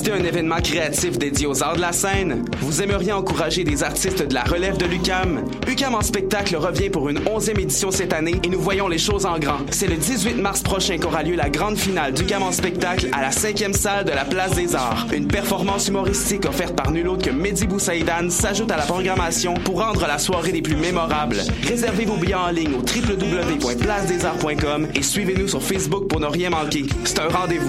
assister un événement créatif dédié aux arts de la scène? Vous aimeriez encourager des artistes de la relève de l'UCAM? UCAM en spectacle revient pour une 11e édition cette année et nous voyons les choses en grand. C'est le 18 mars prochain qu'aura lieu la grande finale d'UCAM en spectacle à la 5e salle de la Place des Arts. Une performance humoristique offerte par nul autre que Mehdi Boussaïdan s'ajoute à la programmation pour rendre la soirée des plus mémorables. Réservez vos billets en ligne au www.placedesarts.com et suivez-nous sur Facebook pour ne rien manquer. C'est un rendez-vous.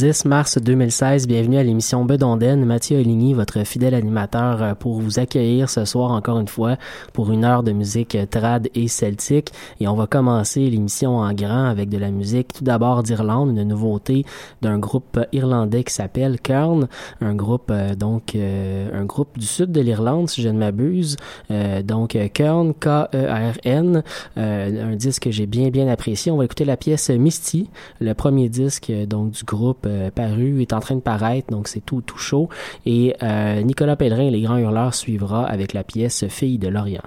10 mars 2016, bienvenue à l'émission Bedonden. Mathieu Oligny, votre fidèle animateur, euh, pour vous accueillir ce soir encore une fois pour une heure de musique euh, trad et celtique. Et on va commencer l'émission en grand avec de la musique tout d'abord d'Irlande, une nouveauté d'un groupe irlandais qui s'appelle Kern, un groupe euh, donc un groupe du sud de l'Irlande si je ne m'abuse. donc Kern, K-E-R-N, un disque que j'ai bien bien apprécié. On va écouter la pièce Misty, le premier disque donc du groupe euh, paru, est en train de paraître, donc c'est tout, tout chaud. Et euh, Nicolas Pellerin et les Grands Hurleurs suivra avec la pièce Fille de l'Orient.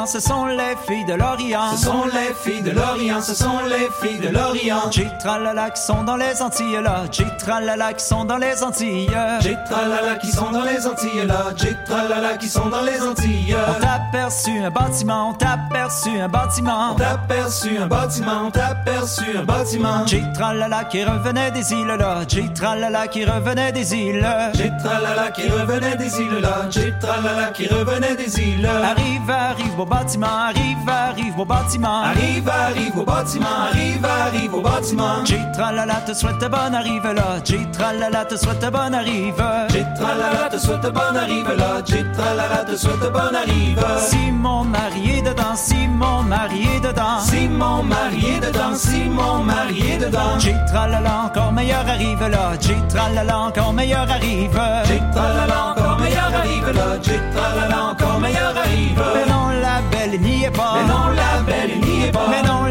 l'Orient, ce sont les filles de l'Orient. Ce sont les filles de l'Orient, ce sont les filles de l'Orient. J'ai tralala qui sont dans les Antilles là. J'ai tralala qui sont dans les Antilles. J'ai tralala qui sont dans les Antilles là. J'ai tralala qui sont dans les Antilles. On t'a aperçu un bâtiment, on t'a aperçu un bâtiment. On t'a aperçu un bâtiment, on t'a aperçu un bâtiment. J'ai tralala qui revenait des îles là. J'ai tralala qui revenait des îles. J'ai tralala qui revenait des îles là. J'ai tralala qui revenait des îles. Arrive, arrive au bâtiment, arrive, arrive au bâtiment. Arrive, arrive au bâtiment, arrive, arrive au bâtiment. J'ai tralala te souhaite bonne arrive là. J'ai tralala te souhaite bonne arrive. J'ai tralala te souhaite bonne arrive là. J'ai tralala te souhaite bonne arrive. Si mon mari est dedans, si mon mari est dedans. Si mon mari est dedans, si mon mari est dedans. J'ai tralala encore meilleur arrive là. J'ai tralala encore meilleur arrive. J'ai tralala encore meilleur arrive là. J'ai tralala encore meilleur arrive. Mais non la belle n'y est pas. Mais non la belle n'y est pas. Mais non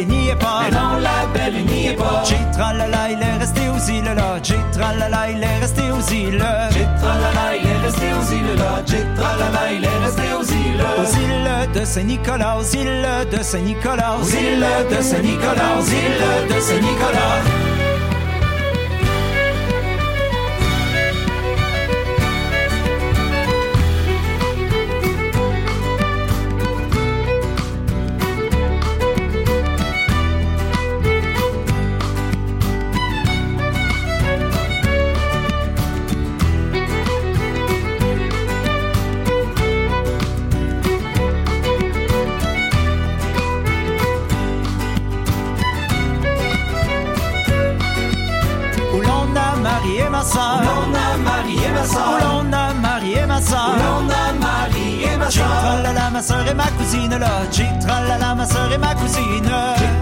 belle n'y est pas. Mais non la belle n'y est pas. J'ai tralala il est resté aux îles là. J'ai tralala il est resté aux îles. J'ai tralala il est resté aux îles là. J'ai tralala il est resté aux îles. Aux îles de Saint-Nicolas, aux îles de Saint-Nicolas, aux îles de Saint-Nicolas, aux îles de Saint-Nicolas. Ma soeur. L'on a marié ma soeur. l'on a marié ma soeur. L'on a marié ma soeur. tralala ma soeur et ma cousine là. J'ai tralala ma soeur et ma cousine.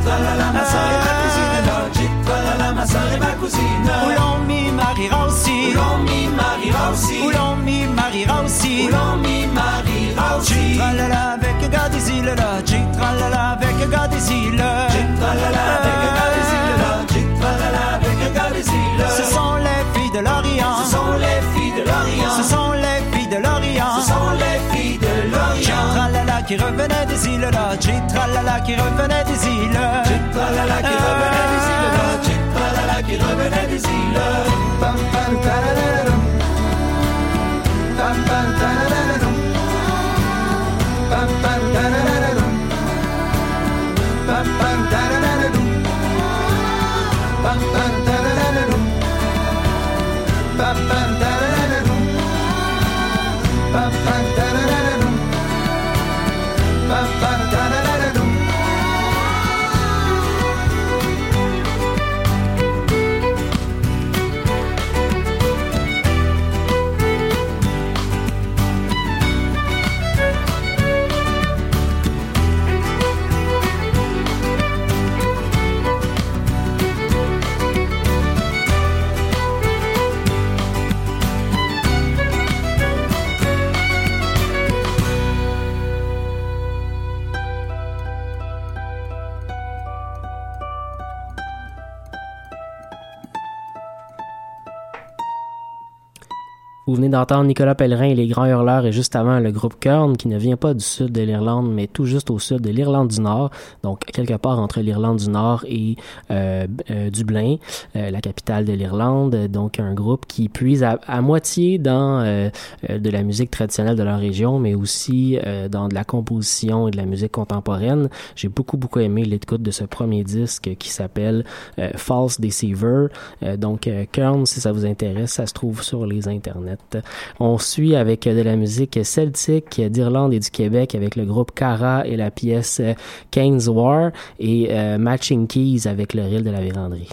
Tralala ma soeur et ma cousine là. J'ai tralala ma soeur et ma cousine. Où l'on m'y mariera aussi. Où l'on m'y mariera aussi. Où l'on m'y mariera aussi. Où l'on m'y mariera aussi. J'ai tralala avec gars des îles là. J'ai tralala avec gars des îles. J'ai de l'Orient. Ce sont les filles de l'Orient. Ce sont les filles de l'Orient. Ce sont les filles de J'ai l'Orient. tralala qui revenait des îles là. J'ai tralala qui revenait des îles. J'ai tralala qui revenait des îles là. J'ai tralala qui revenait des îles. Pam pam. Pam pam. Vous venez d'entendre Nicolas Pellerin et les Grands Hurleurs et juste avant le groupe Kern qui ne vient pas du sud de l'Irlande mais tout juste au sud de l'Irlande du Nord, donc quelque part entre l'Irlande du Nord et euh, euh, Dublin, euh, la capitale de l'Irlande. Donc un groupe qui puise à, moitié dans de la musique traditionnelle de leur région mais aussi dans de la composition et de la musique contemporaine. J'ai beaucoup beaucoup aimé l'écoute de ce premier disque qui s'appelle False Deceiver. Donc Kern si ça vous intéresse, ça se trouve sur les internets. On suit avec de la musique celtique d'Irlande et du Québec avec le groupe Cara et la pièce euh, Kane's War et euh, Matching Keys avec le reel de la véranderie.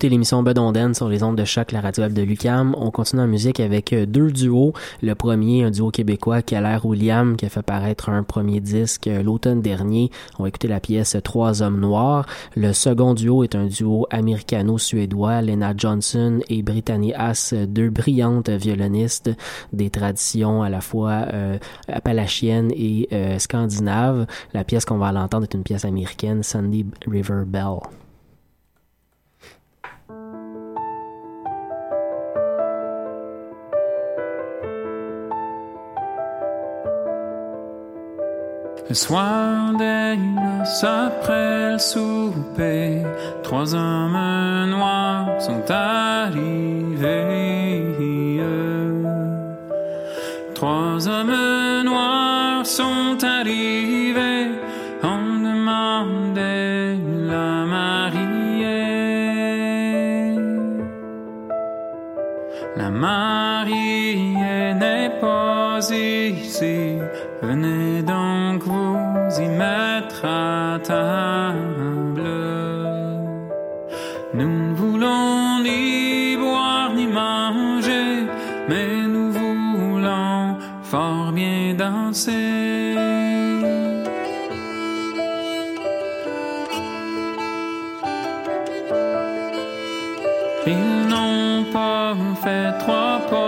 Vous écoutez l'émission Bedonden sur les ondes de choc, la radio de Lucam. On continue en musique avec euh, deux duos. Le premier, un duo québécois, Keller William, qui a fait paraître un premier disque euh, l'automne dernier. On va écouter la pièce Trois hommes noirs. Le second duo est un duo américano-suédois, Lena Johnson et Brittany Haas, deux brillantes violonistes des traditions à la fois euh, appalachiennes et euh, scandinaves. La pièce qu'on va l'entendre est une pièce américaine, Sandy River Bell. Le soir des noces après le souper, trois hommes noirs sont arrivés. Trois hommes noirs sont arrivés, on demandait la mariée. La mariée n'est pas ici, Venez donc vous y mettre à table. Nous ne voulons ni boire ni manger, mais nous voulons fort bien danser. Ils n'ont pas fait trois pas.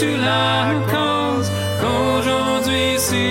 tu la causes qu'aujourd'hui si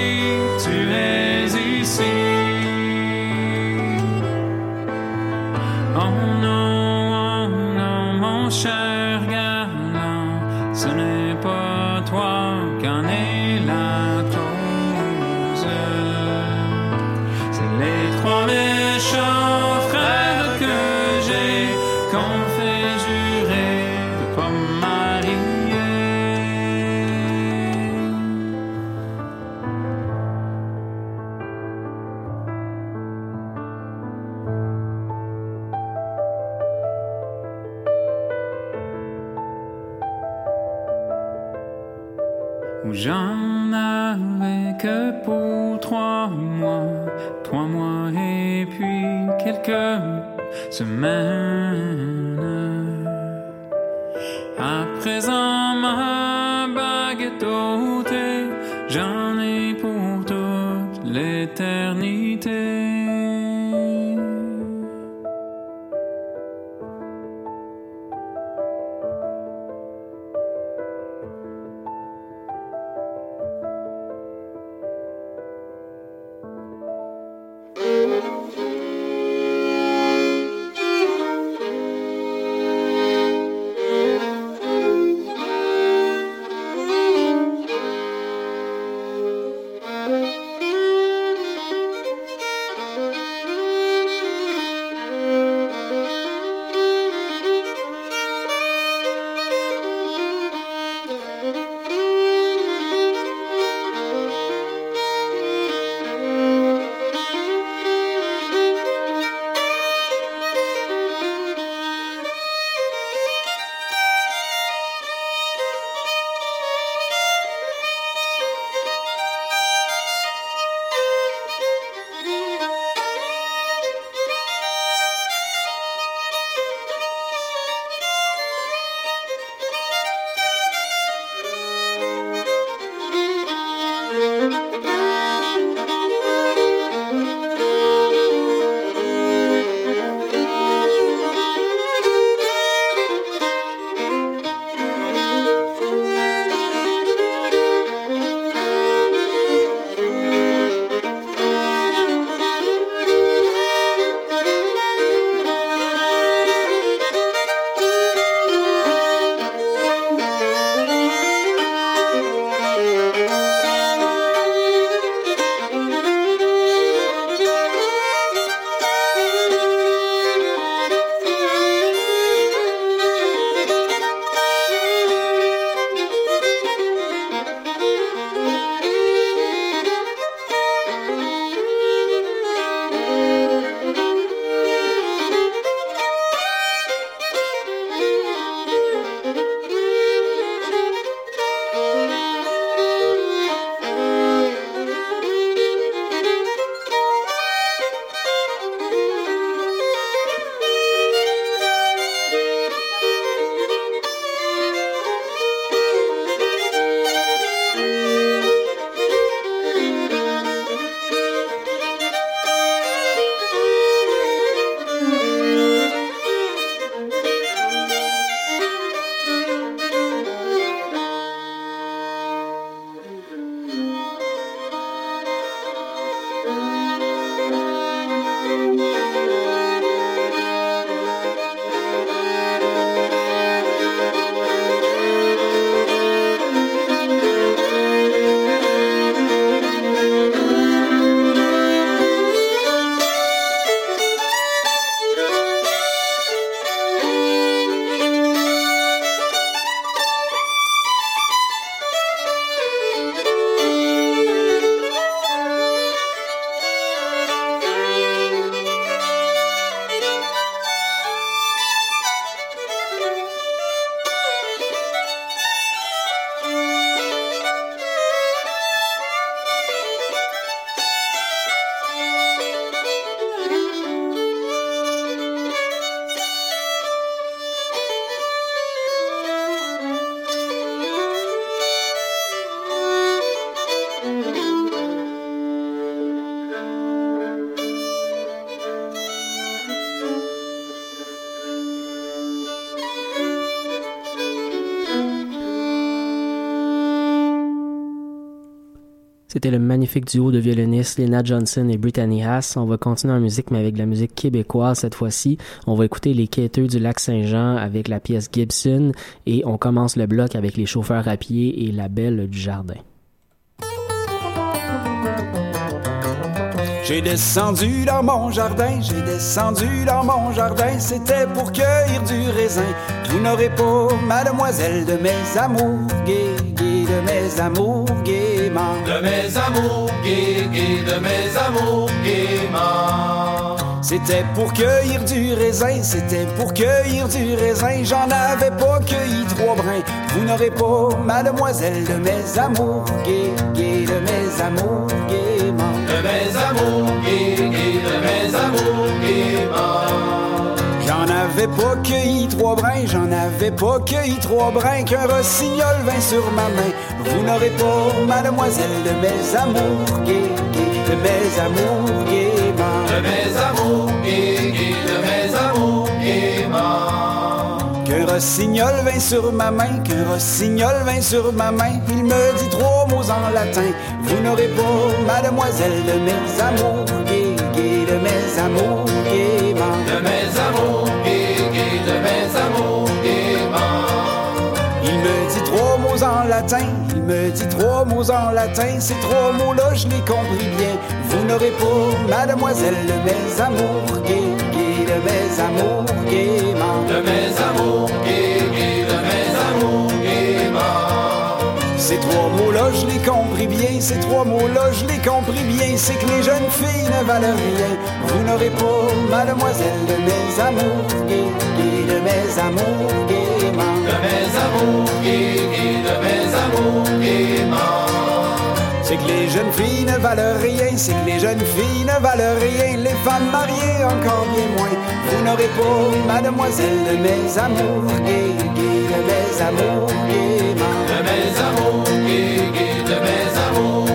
C'était le magnifique duo de violonistes Lena Johnson et Brittany Haas. On va continuer en musique, mais avec de la musique québécoise cette fois-ci. On va écouter les quêteux du lac Saint-Jean avec la pièce Gibson et on commence le bloc avec les chauffeurs à pied et la belle du jardin. J'ai descendu dans mon jardin, j'ai descendu dans mon jardin, c'était pour cueillir du raisin. Vous n'aurez pas, mademoiselle, de mes amours gays, de mes amours gaiement. De mes amours gays, gays, de mes amours gaiement. C'était pour cueillir du raisin, c'était pour cueillir du raisin. J'en avais pas cueilli trois brins. Vous n'aurez pas, mademoiselle, de mes amours gays, gays, de mes amours gaiement. De mes amours gays, gays, de mes amours gaiement. J'en avais pas cueilli trois brins, j'en avais pas cueilli trois brins qu'un rossignol vint sur ma main. Vous n'aurez pas, mademoiselle, de mes amours gays, de mes amours gaiement. De mes amours gays, de mes amours gaiement. Qu'un rossignol vint sur ma main, qu'un rossignol vint sur ma main, il me dit trois mots en latin. Vous n'aurez pas, mademoiselle, de mes amours gays, de mes amours il me dit trois mots en latin, ces trois mots-là je les compris bien. Vous n'aurez pas, mademoiselle, de mes amours gays, gays, de mes amours gaiement. De mes amours Ces trois mots-là, je les compris bien. Ces trois mots-là, je les compris bien. C'est que les jeunes filles ne valent rien. Vous n'aurez pas, mademoiselle, de mes amours gays, gays, de mes amours gaiement. De mes amours gays, gays, de mes amours gaiement. C'est que les jeunes filles ne valent rien, c'est que les jeunes filles ne valent rien, les femmes mariées encore bien moins. Vous n'aurez pas, mademoiselle, de mes amours gays, gays, de mes amours gaiement. De mes amours gays, gays, de mes amours.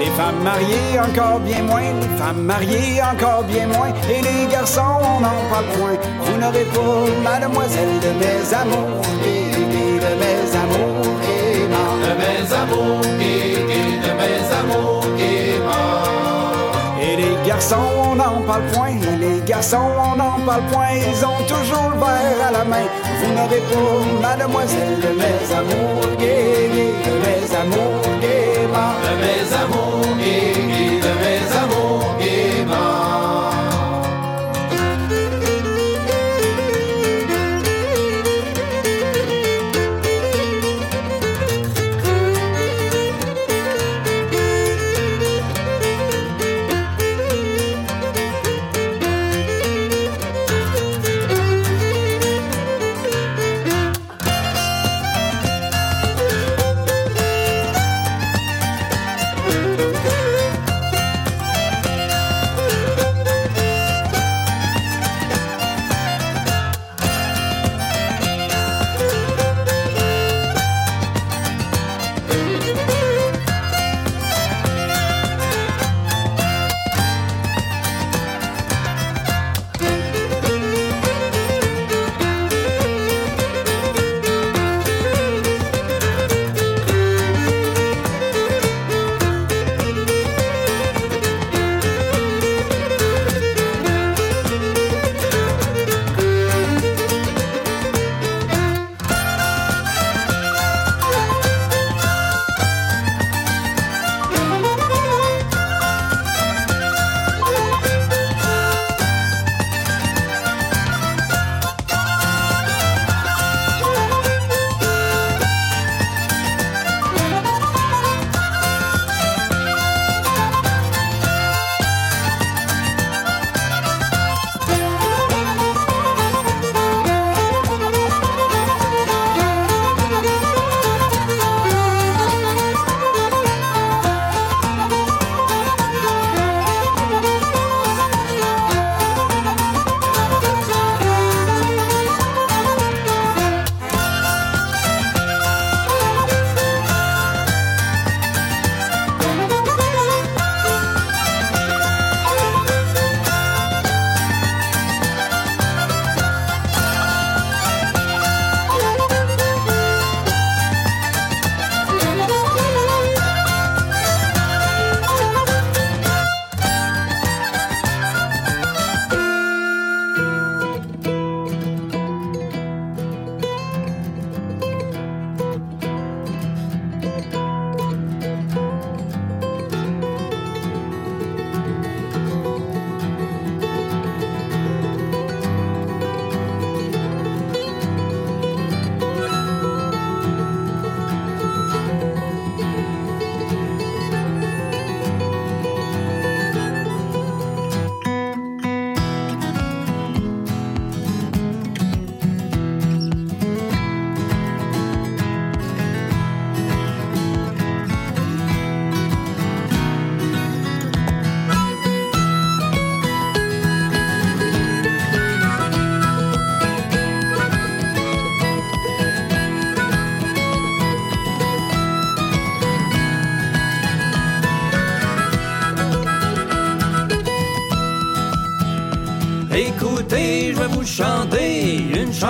Les femmes mariées encore bien moins, les femmes mariées encore bien moins, et les garçons on n'en parle point. Vous n'aurez pas, mademoiselle, de mes amours garçons, on n'en parle point. Les garçons, on n'en parle point. Ils ont toujours le verre à la main. Vous n'aurez pas, mademoiselle, de mes amours gays, gays, de mes amours gaiement. De mes amours gays,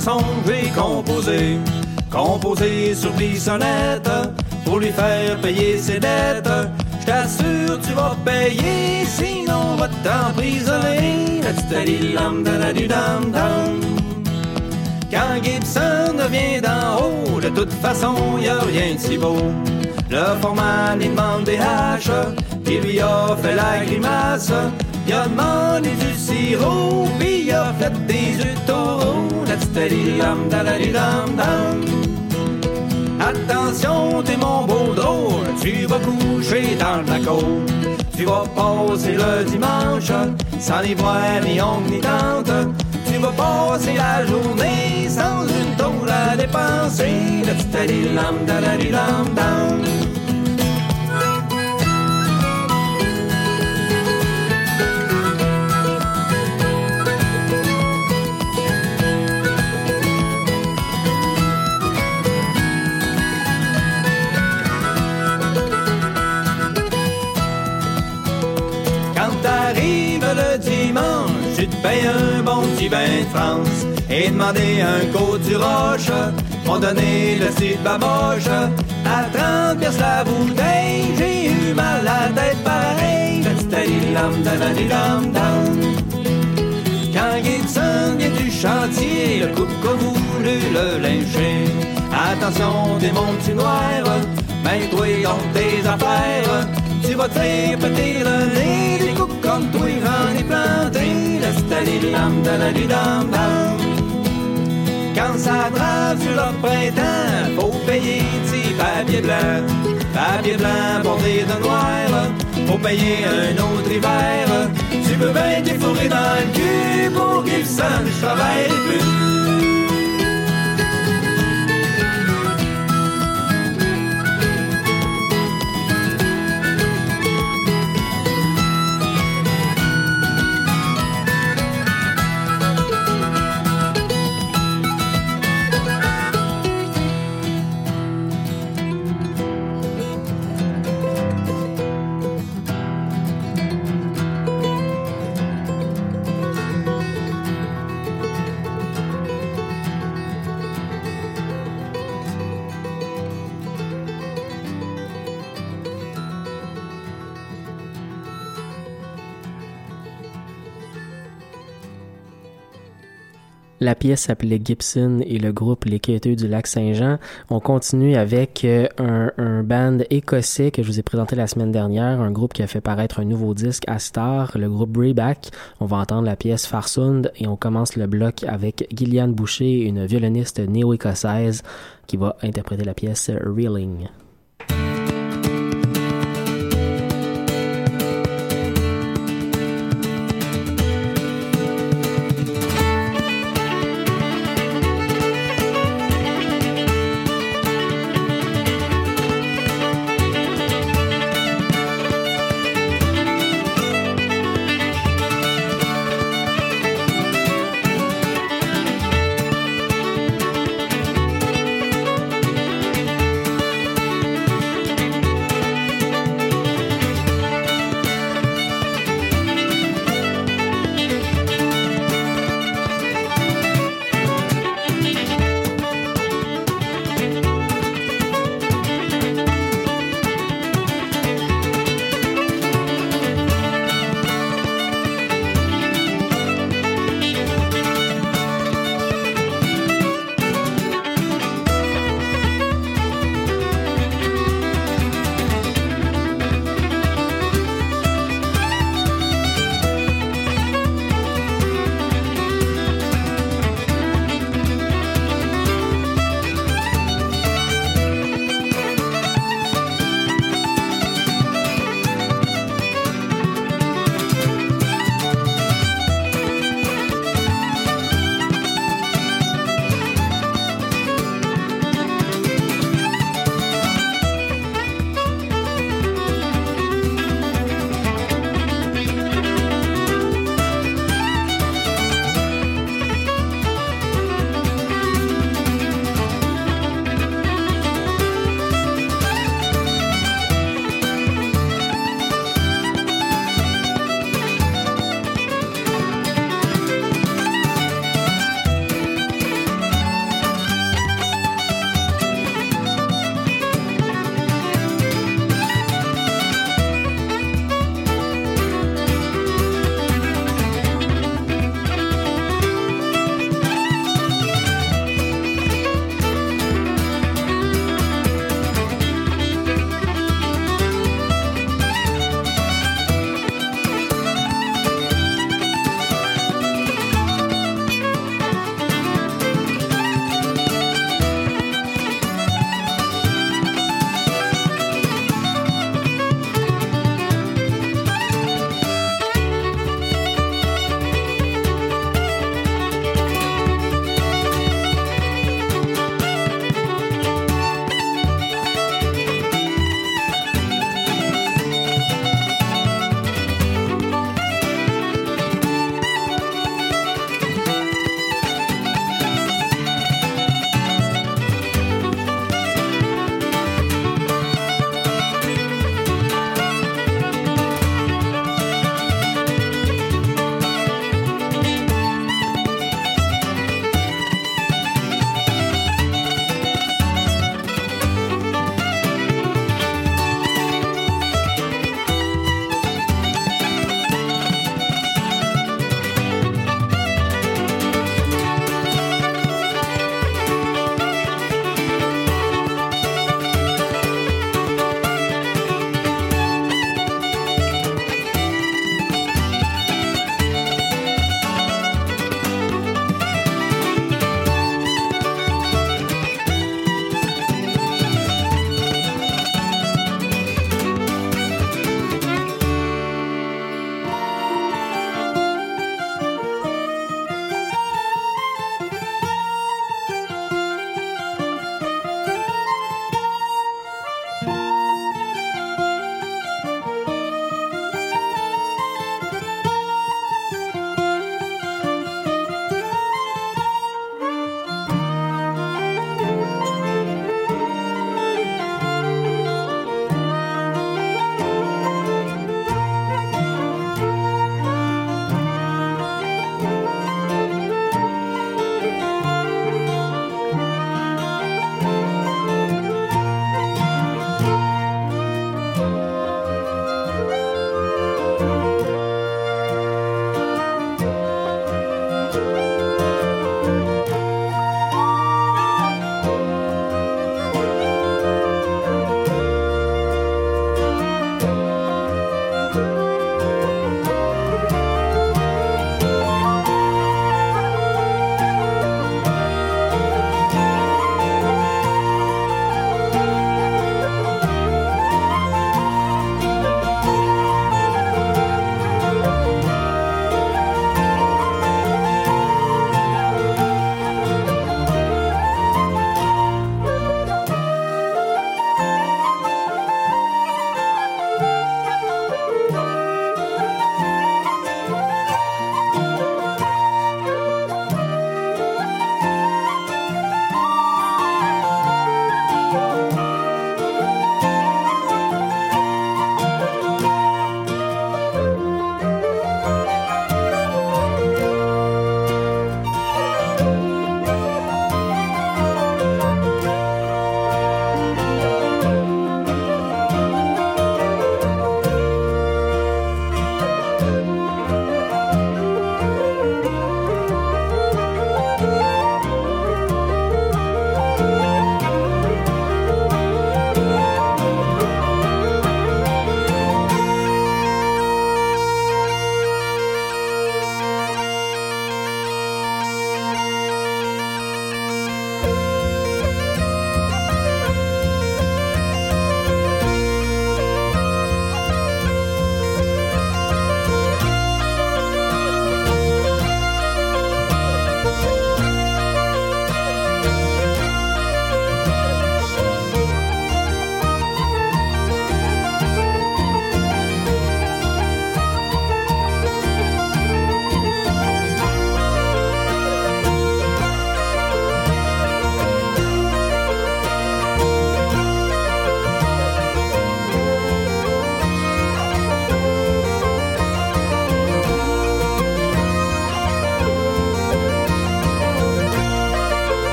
chanson que j'ai composée. Composée sur sonnette pour lui faire payer ses dettes. Je t'assure, tu vas payer, sinon on va t'emprisonner. Quand Gibson vient d'en haut, de toute façon, y a rien de si beau. Le format il demande des haches, il lui a fait la grimace. Il a demandé du sirop, puis il a fait des œufs taureaux. Attention, t'es mon beau drôle, tu vas coucher dans la cour. Tu vas passer le dimanche sans ni voir ni oncle ni tante. Tu vas passer la journée sans une tôle à dépenser. tu te payes un bon petit bain de France et demander un côte du roche, m'ont donné le style baboche. À 30 pièces la bouteille, j'ai eu mal à la tête pareil. Quand Gibson vient du chantier, le coupe comme voulu le lyncher. Attention des mon petit noir, ben toi dans tes affaires. Tu vas te faire péter le nez, des comme toi j'en ai planté. Quand ça trave sur le printemps, faut payer tes papiers blancs. Papier blanc bordé de noir, faut payer un autre hiver. Tu peux bien t'effourrer dans le cul pour qu'il sente je travaille plus. La pièce s'appelait Gibson et le groupe Les Quêteux du Lac Saint-Jean. On continue avec euh, un, un band écossais que je vous ai présenté la semaine dernière, un groupe qui a fait paraître un nouveau disque à Star, le groupe Brayback. On va entendre la pièce Farsund et on commence le bloc avec Gillian Boucher, une violoniste néo-écossaise qui va interpréter la pièce Reeling.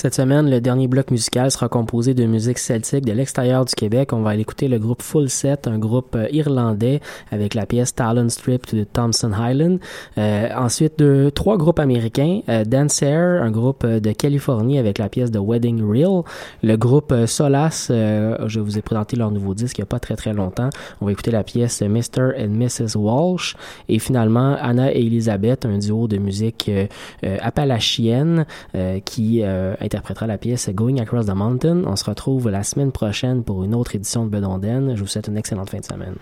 Cette semaine, le dernier bloc musical sera composé de musique celtique de l'extérieur du Québec. On va aller écouter le groupe Full Set, un groupe euh, irlandais avec la pièce Talon Strip de Thompson Highland. Euh, ensuite, de, trois groupes américains, euh, Dancer, un groupe euh, de Californie avec la pièce de Wedding Reel. Le groupe euh, Solace, euh, je vous ai présenté leur nouveau disque il n'y a pas très très longtemps. On va écouter la pièce Mr. and Mrs. Walsh. Et finalement, Anna et Elisabeth, un duo de musique appalachienne qui euh, interprétera la pièce Going Across the Mountain. On se retrouve la semaine prochaine pour une autre édition de Bedonden. Je vous souhaite une excellente fin de semaine.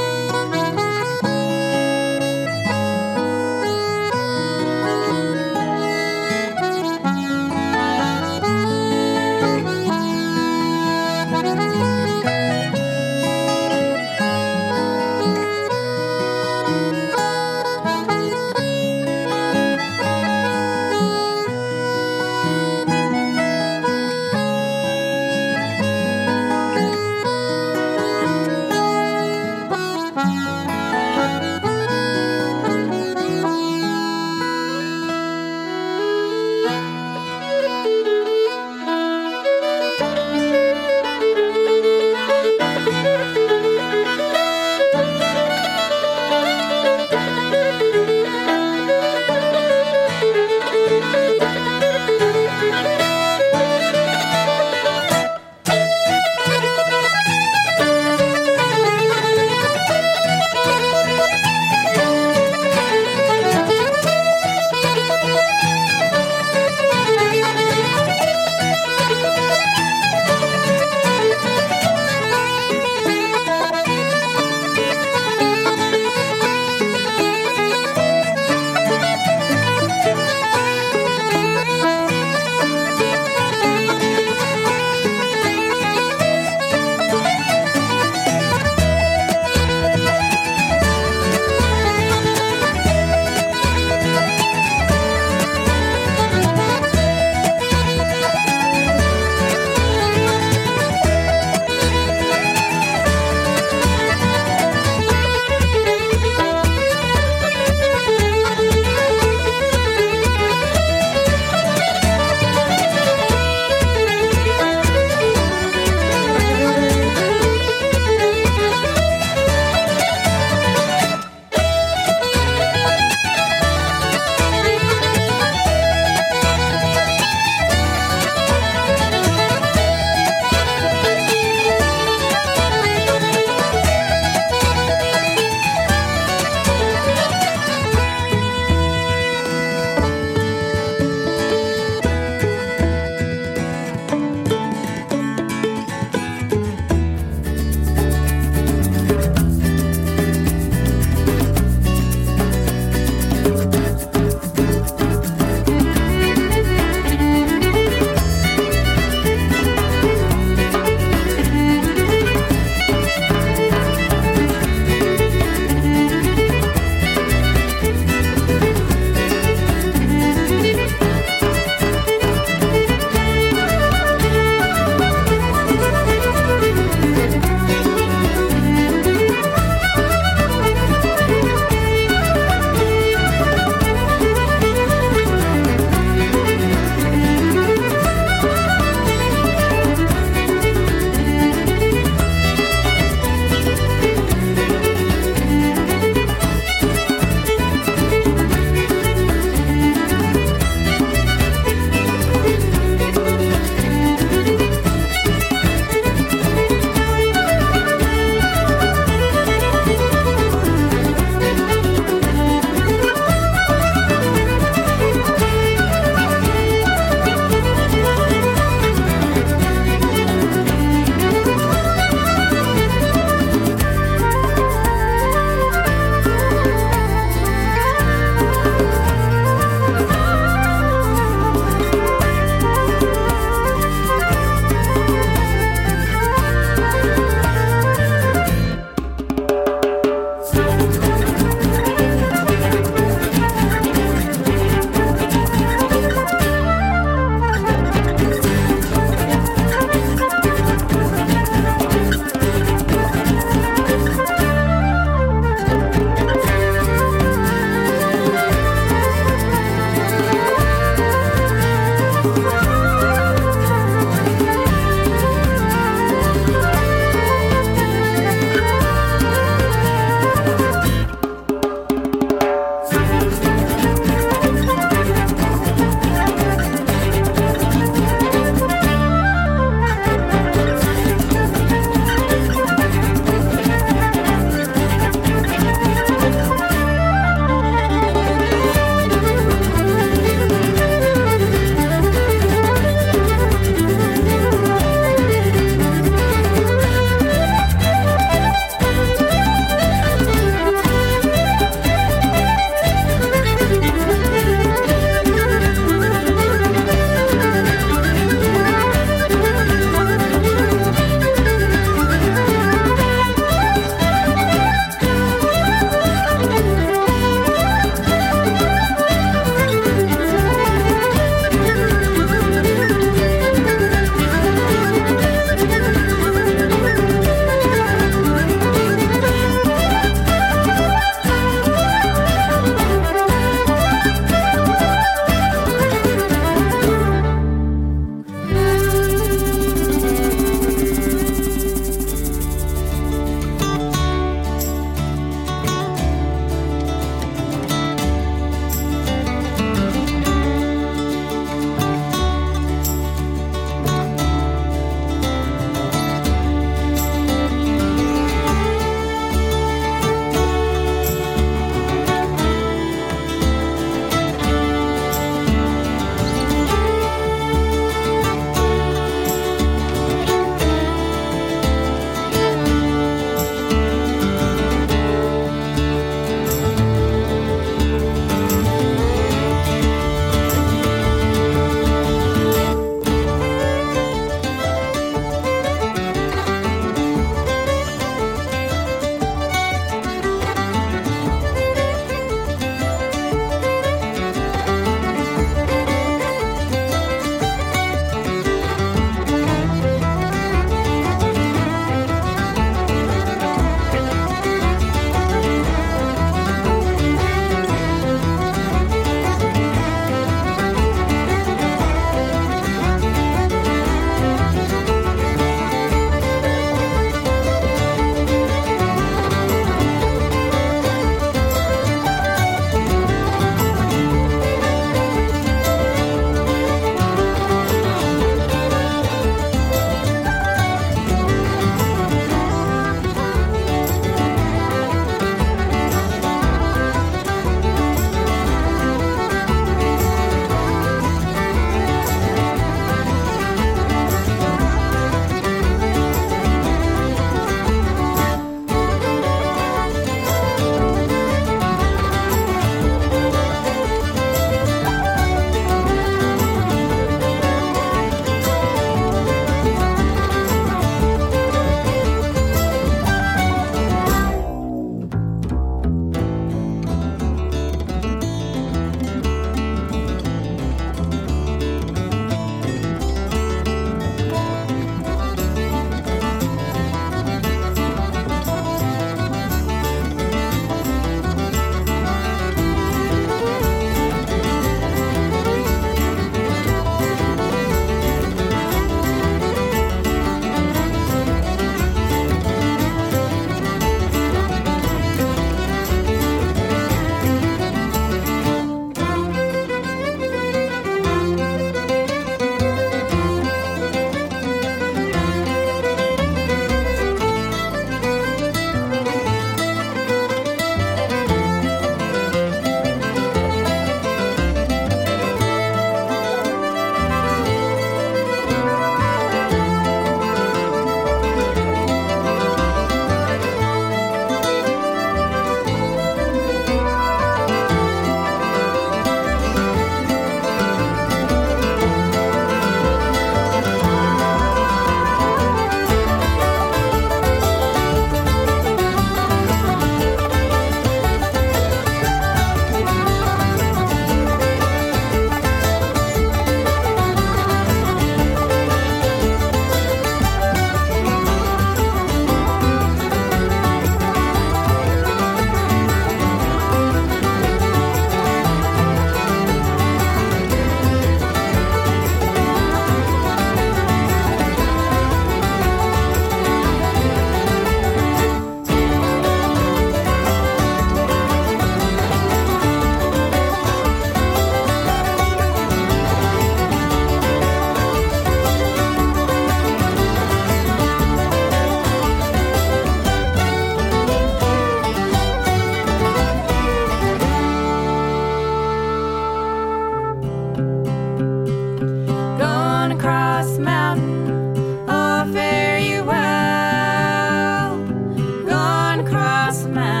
Across mountain,